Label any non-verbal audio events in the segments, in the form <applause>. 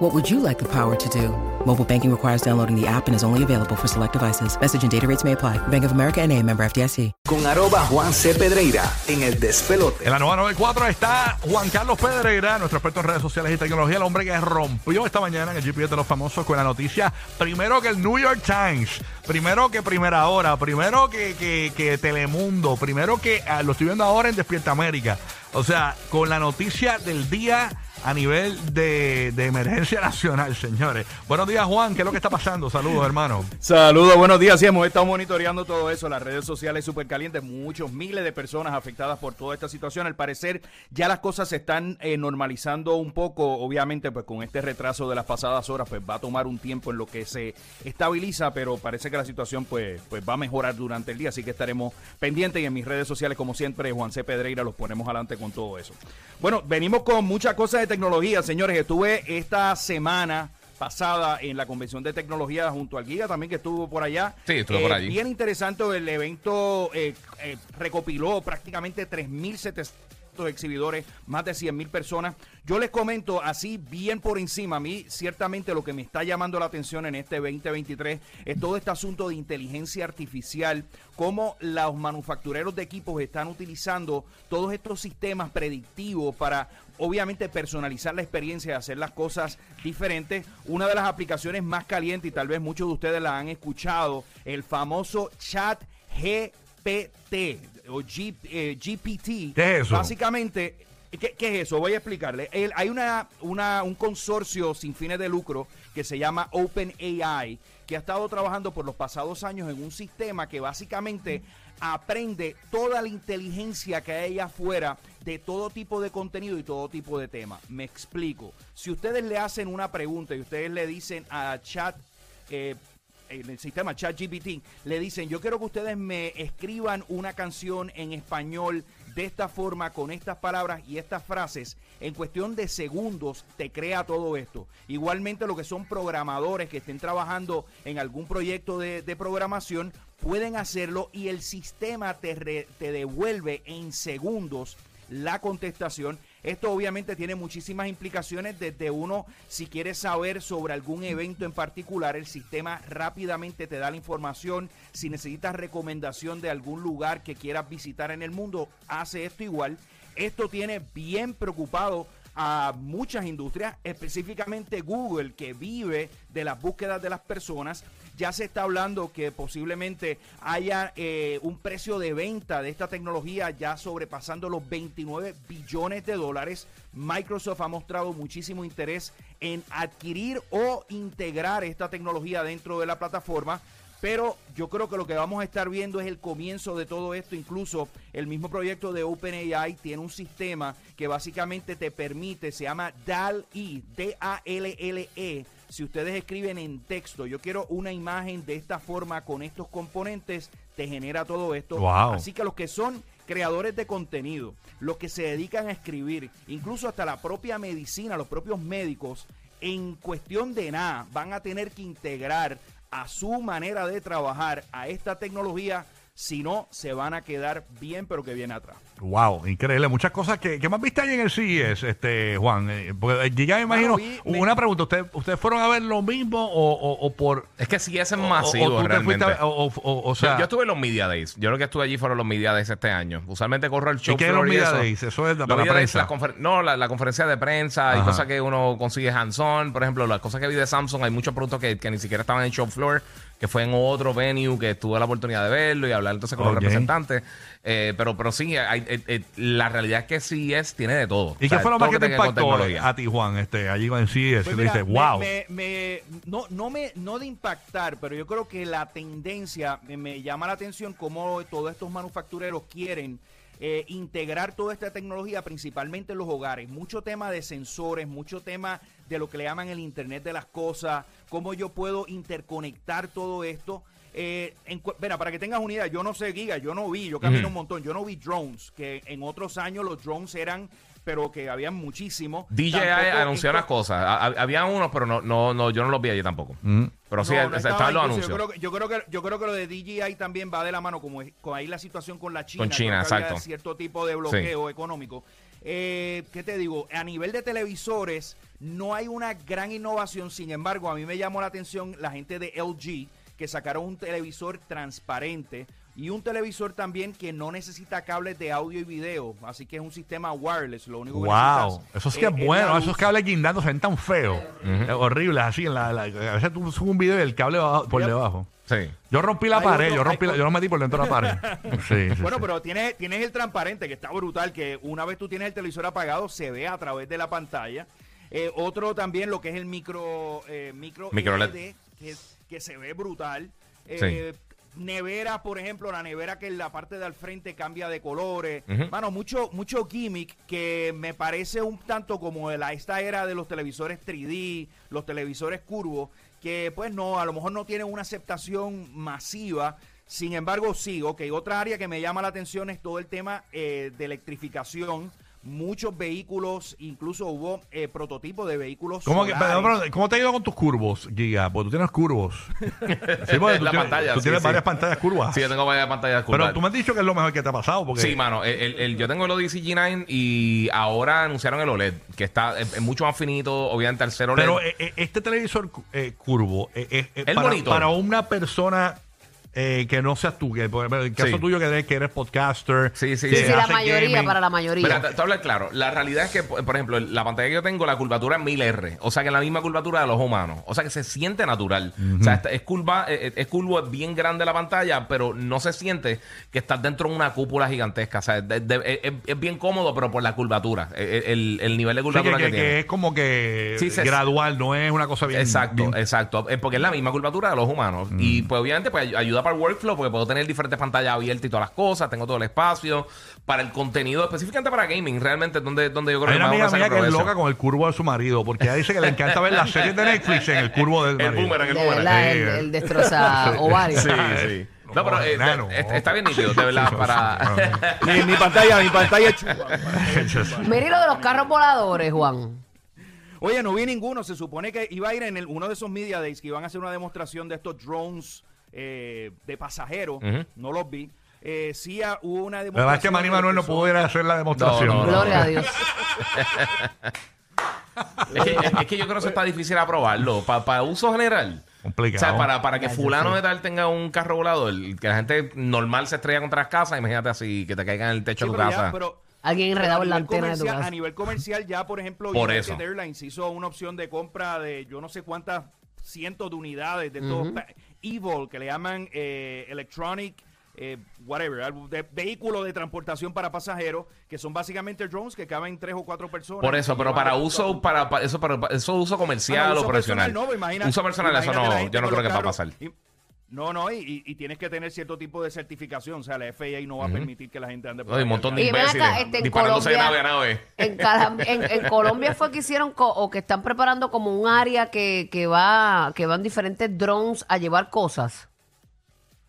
What would you like the power to do? Mobile banking requires downloading the app and is only available for select devices. Message and data rates may apply. Bank of America and a member FDIC. Con arroba Juan C. Pedreira en el despelote. En la nueva 94 está Juan Carlos Pedreira, nuestro experto en redes sociales y tecnología, el hombre que rompió esta mañana en el GPS de los famosos con la noticia, primero que el New York Times, primero que Primera Hora, primero que, que, que Telemundo, primero que ah, lo estoy viendo ahora en Despierta América. O sea, con la noticia del día a nivel de, de emergencia <laughs> nacional, señores. Buenos días, Juan. ¿Qué es lo que está pasando? Saludos, hermano. Saludos, buenos días. Sí, hemos estado monitoreando todo eso, las redes sociales súper calientes, muchos miles de personas afectadas por toda esta situación. Al parecer, ya las cosas se están eh, normalizando un poco. Obviamente, pues con este retraso de las pasadas horas, pues va a tomar un tiempo en lo que se estabiliza, pero parece que la situación pues, pues va a mejorar durante el día. Así que estaremos pendientes y en mis redes sociales, como siempre, Juan C. Pedreira, los ponemos adelante con todo eso. Bueno, venimos con muchas cosas tecnología, señores. Estuve esta semana pasada en la convención de tecnología junto al Giga también que estuvo por allá. Sí, estuvo por allí. Bien interesante, el evento eh, eh, recopiló prácticamente 3.700 exhibidores, más de 100 mil personas. Yo les comento así bien por encima, a mí ciertamente lo que me está llamando la atención en este 2023 es todo este asunto de inteligencia artificial, cómo los manufactureros de equipos están utilizando todos estos sistemas predictivos para obviamente personalizar la experiencia y hacer las cosas diferentes. Una de las aplicaciones más calientes y tal vez muchos de ustedes la han escuchado, el famoso chat GPT o G- eh, GPT. ¿Qué es eso? Básicamente, ¿qué, qué es eso? Voy a explicarle. El- hay una, una- un consorcio sin fines de lucro que se llama OpenAI, que ha estado trabajando por los pasados años en un sistema que básicamente aprende toda la inteligencia que hay allá afuera de todo tipo de contenido y todo tipo de tema. Me explico. Si ustedes le hacen una pregunta y ustedes le dicen a chat eh, en el sistema ChatGPT, le dicen, yo quiero que ustedes me escriban una canción en español de esta forma, con estas palabras y estas frases, en cuestión de segundos te crea todo esto. Igualmente lo que son programadores que estén trabajando en algún proyecto de, de programación, pueden hacerlo y el sistema te, re- te devuelve en segundos la contestación. Esto obviamente tiene muchísimas implicaciones desde uno, si quieres saber sobre algún evento en particular, el sistema rápidamente te da la información. Si necesitas recomendación de algún lugar que quieras visitar en el mundo, hace esto igual. Esto tiene bien preocupado a muchas industrias, específicamente Google, que vive de las búsquedas de las personas. Ya se está hablando que posiblemente haya eh, un precio de venta de esta tecnología ya sobrepasando los 29 billones de dólares. Microsoft ha mostrado muchísimo interés en adquirir o integrar esta tecnología dentro de la plataforma. Pero yo creo que lo que vamos a estar viendo es el comienzo de todo esto. Incluso el mismo proyecto de OpenAI tiene un sistema que básicamente te permite, se llama DAL-E, D-A-L-L-E. Si ustedes escriben en texto, yo quiero una imagen de esta forma con estos componentes, te genera todo esto. Wow. Así que los que son creadores de contenido, los que se dedican a escribir, incluso hasta la propia medicina, los propios médicos, en cuestión de nada, van a tener que integrar a su manera de trabajar a esta tecnología, si no, se van a quedar bien, pero que bien atrás. Wow, increíble. Muchas cosas que, que más viste ahí en el CES, este, Juan. Eh, porque, eh, ya me imagino. Bueno, vi- una pregunta: ¿Usted, ¿Ustedes fueron a ver lo mismo o, o- o por. Es que sí, ese es masivo o, tú te realmente. fuiste a- o, o- o- o sea, yo, yo estuve en los Media Days. Yo lo que estuve allí fueron los Media Days este año. Usualmente corro el show qué es floor los y Media eso. Days? Eso es la- Los para la Media Days, prensa. confer- no, la, la conferencia de prensa y Ajá. cosas que uno consigue hands-on. Por ejemplo, las cosas que vi de Samsung, hay muchos productos que, que ni siquiera estaban en show floor, que fue en otro venue que tuve la oportunidad de verlo y hablar entonces con Ok. los representantes. Eh, pero, pero sí, hay- eh, eh, la realidad es que sí es, tiene de todo. ¿Y O sea, qué fue lo más que te impactó a ti, Juan, este, allí en CES? Pues mira, dices, me- wow. me- me- no, no, me, no de impactar, pero yo creo que la tendencia me, me llama la atención cómo todos estos manufactureros quieren eh, integrar toda esta tecnología principalmente en los hogares. Mucho tema de sensores, mucho tema de lo que le llaman el Internet de las Cosas, cómo yo puedo interconectar todo esto. Eh, en cu- mira, para que tengas una idea, yo no sé, Giga, yo no vi, yo camino un montón, yo no vi drones, que en otros años los drones eran, pero que habían muchísimos. DJI anunció unas cosas. Había unos, pero no, no, no, yo no los vi allí tampoco. Pero sí, No, no estaban estaba los anuncios. Yo creo, que, yo, creo que, yo creo que lo de DJI también va de la mano, como es- con ahí la situación con la China. Con China, había exacto. cierto tipo de bloqueo económico. Eh, ¿Qué te digo? A nivel de televisores, no hay una gran innovación. Sin embargo, a mí me llamó la atención la gente de LG, que sacaron un televisor transparente y un televisor también que no necesita cables de audio y video. Así que es un sistema wireless. Lo único que Wow, eso sí que es- es es bueno. Esos cables guindando se ven tan feos, Eh, horribles así. En la, la- a veces tú subes un video y el cable va por Yep. debajo. Sí. Yo rompí la Hay pared, otro- yo rompí, la- yo lo metí por dentro de la pared. <laughs> Sí, sí, Bueno, sí. pero tienes, tienes el transparente que está brutal, que una vez tú tienes el televisor apagado, se ve a través de la pantalla. Eh, otro también, lo que es el micro, eh, micro, Micro LED. LED, que, que se ve brutal. Eh, Nevera, por ejemplo, la nevera que en la parte de al frente cambia de colores. Mano, mucho, mucho gimmick que me parece un tanto como la, esta era de los televisores 3D, los televisores curvos, que pues no, a lo mejor no tienen una aceptación masiva. Sin embargo, sí, ok. Otra área que me llama la atención es todo el tema eh, de electrificación. Muchos vehículos, incluso hubo eh, prototipos de vehículos. ¿Cómo, que, solares. pero, pero, ¿Cómo te ha ido con tus curvos, Giga? Porque tú tienes curvos. <laughs> Sí, porque tú La tienes, pantalla, tú sí, tienes sí. varias pantallas curvas. Sí, yo tengo varias pantallas pero curvas. tú me has dicho que es lo mejor que te ha pasado. Porque Sí, mano. el- el- el- yo tengo el Odyssey G9 y ahora anunciaron el OLED, que está es, es mucho más finito, obviamente al ser OLED. Pero eh, eh, este televisor eh, curvo, eh, eh, para, monitor. para una persona eh, que no seas tú, que por ejemplo, el caso Sí. tuyo que eres, que eres podcaster. Sí, sí, que sí. Sí, sí, la mayoría, gaming. para la mayoría. Mira, te, te hablo claro. La realidad es que, por por ejemplo, la pantalla que yo tengo, la curvatura es 1000R. O sea, que es la misma curvatura de los humanos. O sea, que se siente natural. O sea, esta- es curva, eh, es curvo, es bien grande la pantalla, pero no se siente que estás dentro de una cúpula gigantesca. O sea, de- de- es, es bien cómodo, pero por la curvatura. Eh, El, el nivel de Sí, que, curvatura que, que- tiene. que es como que Sí, se- gradual, no es una cosa bien. Exacto, bien- exacto. Eh, Porque es la misma curvatura de los humanos. Y pues obviamente pues ay- ayuda para el workflow porque puedo tener diferentes pantallas abiertas y todas las cosas, tengo todo el espacio para el contenido, específicamente para gaming, realmente donde, donde yo creo Hay que una amiga mía que es loca con el curvo de su marido, porque ella dice que le encanta ver las series de Netflix en el curvo del El boomerang, el De boomerang. verdad, Sí, el, eh. el destroza <laughs> ovarios. Sí, sí. No, pero eh, Enano. está, está bien nítido, de verdad, para... <laughs> Mi, mi pantalla, mi pantalla es chupa. <laughs> Mira y lo de los carros voladores, Juan. Oye, no vi ninguno. Se supone que iba a ir en el- uno de esos Media Days que iban a hacer una demostración de estos drones eh, de pasajeros. No los vi. Eh, sí ah, hubo una La demostración. verdad es que Manny Manuel no pudo ir a hacer la demostración. No, no, no. Gloria a Dios. <laughs> es, que, es que yo creo que eso está difícil aprobarlo. Para uso general. Complicado. O sea, para, para que fulano de tal tenga un carro volador, que la gente normal se estrella contra las casas, imagínate así, que te caiga en el techo Sí, de tu pero ya, casa. pero- Alguien enredado en la antena de tu casa. A nivel comercial, ya, por ejemplo, Por United eso. Airlines hizo una opción de compra de yo no sé cuántas cientos de unidades de estos pa- Evil, que le llaman eh, Electronic. eh, whatever, de vehículos de transportación para pasajeros, que son básicamente drones que caben tres o cuatro personas. Por eso, pero para uso, para, para- eso, para, eso uso comercial Ah, no, o profesional. personal, no, imagina- uso personal, eso no, yo no creo que va a pasar. Y- no, no, y, y- y tienes que tener cierto tipo de certificación. O sea, la FAA no va a permitir que la gente ande por No, hay un montón de imbéciles acá, este, en disparándose de Colombia- nave a nave. En- en Colombia fue que hicieron co- o que están preparando como un área que, que va que van diferentes drones a llevar cosas.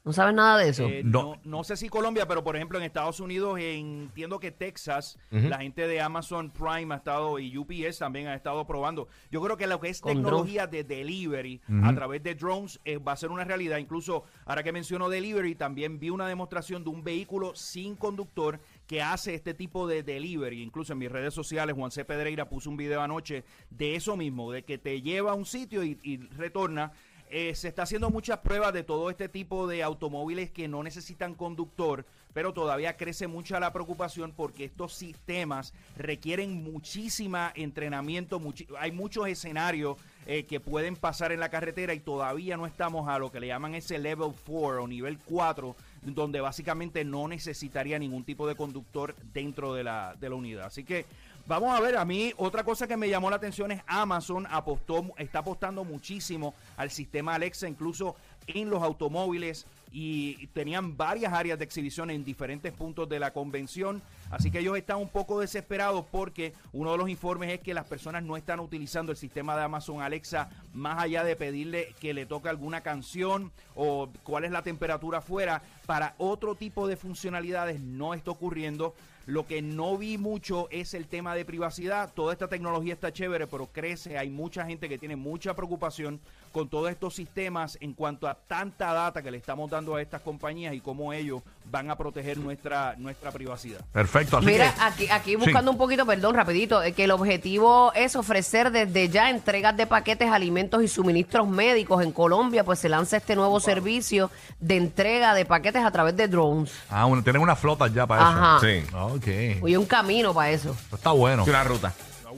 ¿No sabes nada de eso? Eh, No. no. no sé si Colombia, pero por ejemplo en Estados Unidos entiendo que Texas, la gente de Amazon Prime ha estado y UPS también ha estado probando. Yo creo que lo que es tecnología de delivery a través de drones eh, va a ser una realidad. Incluso ahora que menciono delivery, también vi una demostración de un vehículo sin conductor que hace este tipo de delivery. Incluso en mis redes sociales, Juan C. Pedreira puso un video anoche de eso mismo, de que te lleva a un sitio y, y retorna. Eh, se está haciendo muchas pruebas de todo este tipo de automóviles que no necesitan conductor, pero todavía crece mucha la preocupación porque estos sistemas requieren muchísima entrenamiento, hay muchos escenarios eh, que pueden pasar en la carretera y todavía no estamos a lo que le llaman ese level 4 o nivel 4, donde básicamente no necesitaría ningún tipo de conductor dentro de la, de la unidad. Así que Vamos a ver, a mí otra cosa que me llamó la atención es Amazon apostó, está apostando muchísimo al sistema Alexa, incluso en los automóviles. y tenían varias áreas de exhibición en diferentes puntos de la convención. Así que ellos están un poco desesperados porque uno de los informes es que las personas no están utilizando el sistema de Amazon Alexa más allá de pedirle que le toque alguna canción o cuál es la temperatura afuera. Para otro tipo de funcionalidades no está ocurriendo. Lo que no vi mucho es el tema de privacidad. Toda esta tecnología está chévere, pero crece. Hay mucha gente que tiene mucha preocupación con todos estos sistemas en cuanto a tanta data que le estamos dando a estas compañías y cómo ellos van a proteger nuestra, nuestra privacidad. Perfecto. Así Mira, que, aquí, aquí Sí. buscando un poquito, perdón, rapidito, eh, que el objetivo es ofrecer desde ya entregas de paquetes, alimentos y suministros médicos en Colombia, pues se lanza este nuevo servicio de entrega de paquetes a través de drones. Ah, bueno, tienen una flota ya para Ajá. Sí. eso. Ok. Oye, un camino para eso. Está bueno. Una ruta.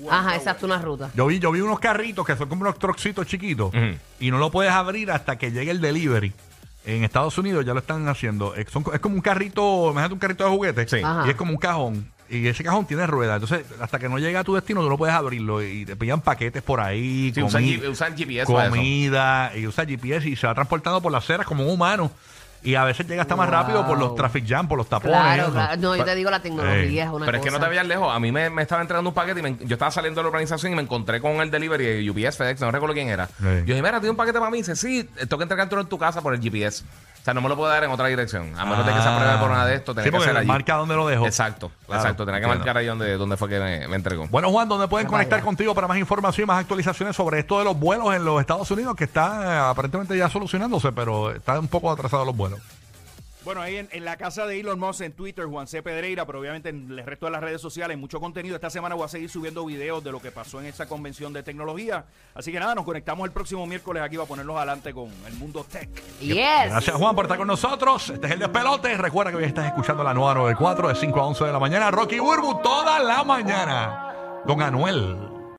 Ajá, exacto, una ruta. Yo vi, yo vi unos carritos que son como unos trocitos chiquitos Ujú. y no lo puedes abrir hasta que llegue el delivery. En Estados Unidos ya lo están haciendo. Es, son- es como un carrito, imagínate un carrito de juguete. Sí. Ajá. Y es como un cajón. Y ese cajón tiene ruedas. Entonces, hasta que no llega a tu destino, tú no puedes abrirlo. Y te pillan paquetes por ahí. Sí, usan, comi- G- usan GPS para eso. comida. Y usa GPS y se va transportando por las aceras como un humano. Y a veces llega hasta más Wow. rápido por los traffic jam, por los tapones. Claro, eso. claro. No, yo te digo, la tecnología es una Pero es que no cosa. te vayas lejos. A mí me, me estaba entregando un paquete y me- yo estaba saliendo de la organización y me encontré con el delivery de UPS, FedEx, no recuerdo quién era. Sí. Yo dije, mira, tiene un paquete para mí. Dice, sí, tengo que entregártelo en tu casa por el GPS. O sea, no me lo puedo dar en otra dirección. A menos de que se apruebe por nada de esto, Sí, tenía que porque ser allí. marca dónde lo dejo. Exacto, Claro, exacto. Tenía que entiendo. marcar ahí donde, donde fue que me, me entregó. Bueno, Juan, ¿dónde pueden Vaya. conectar contigo para más información y más actualizaciones sobre esto de los vuelos en los Estados Unidos? Que está eh, aparentemente ya solucionándose, pero está un poco atrasados los vuelos. Bueno, ahí en, en la casa de Elon Musk en Twitter, Juan C. Pedreira, pero obviamente en el resto de las redes sociales, mucho contenido. Esta semana voy a seguir subiendo videos de lo que pasó en esa convención de tecnología. Así que nada, nos conectamos el próximo miércoles aquí para ponerlos adelante con el mundo tech. Yes. Gracias, Juan, por estar con nosotros. Este es el despelote. Recuerda que hoy estás escuchando la nueva 94 de 5 a 11 de la mañana. Rocky Burbu toda la mañana. Don Anuel.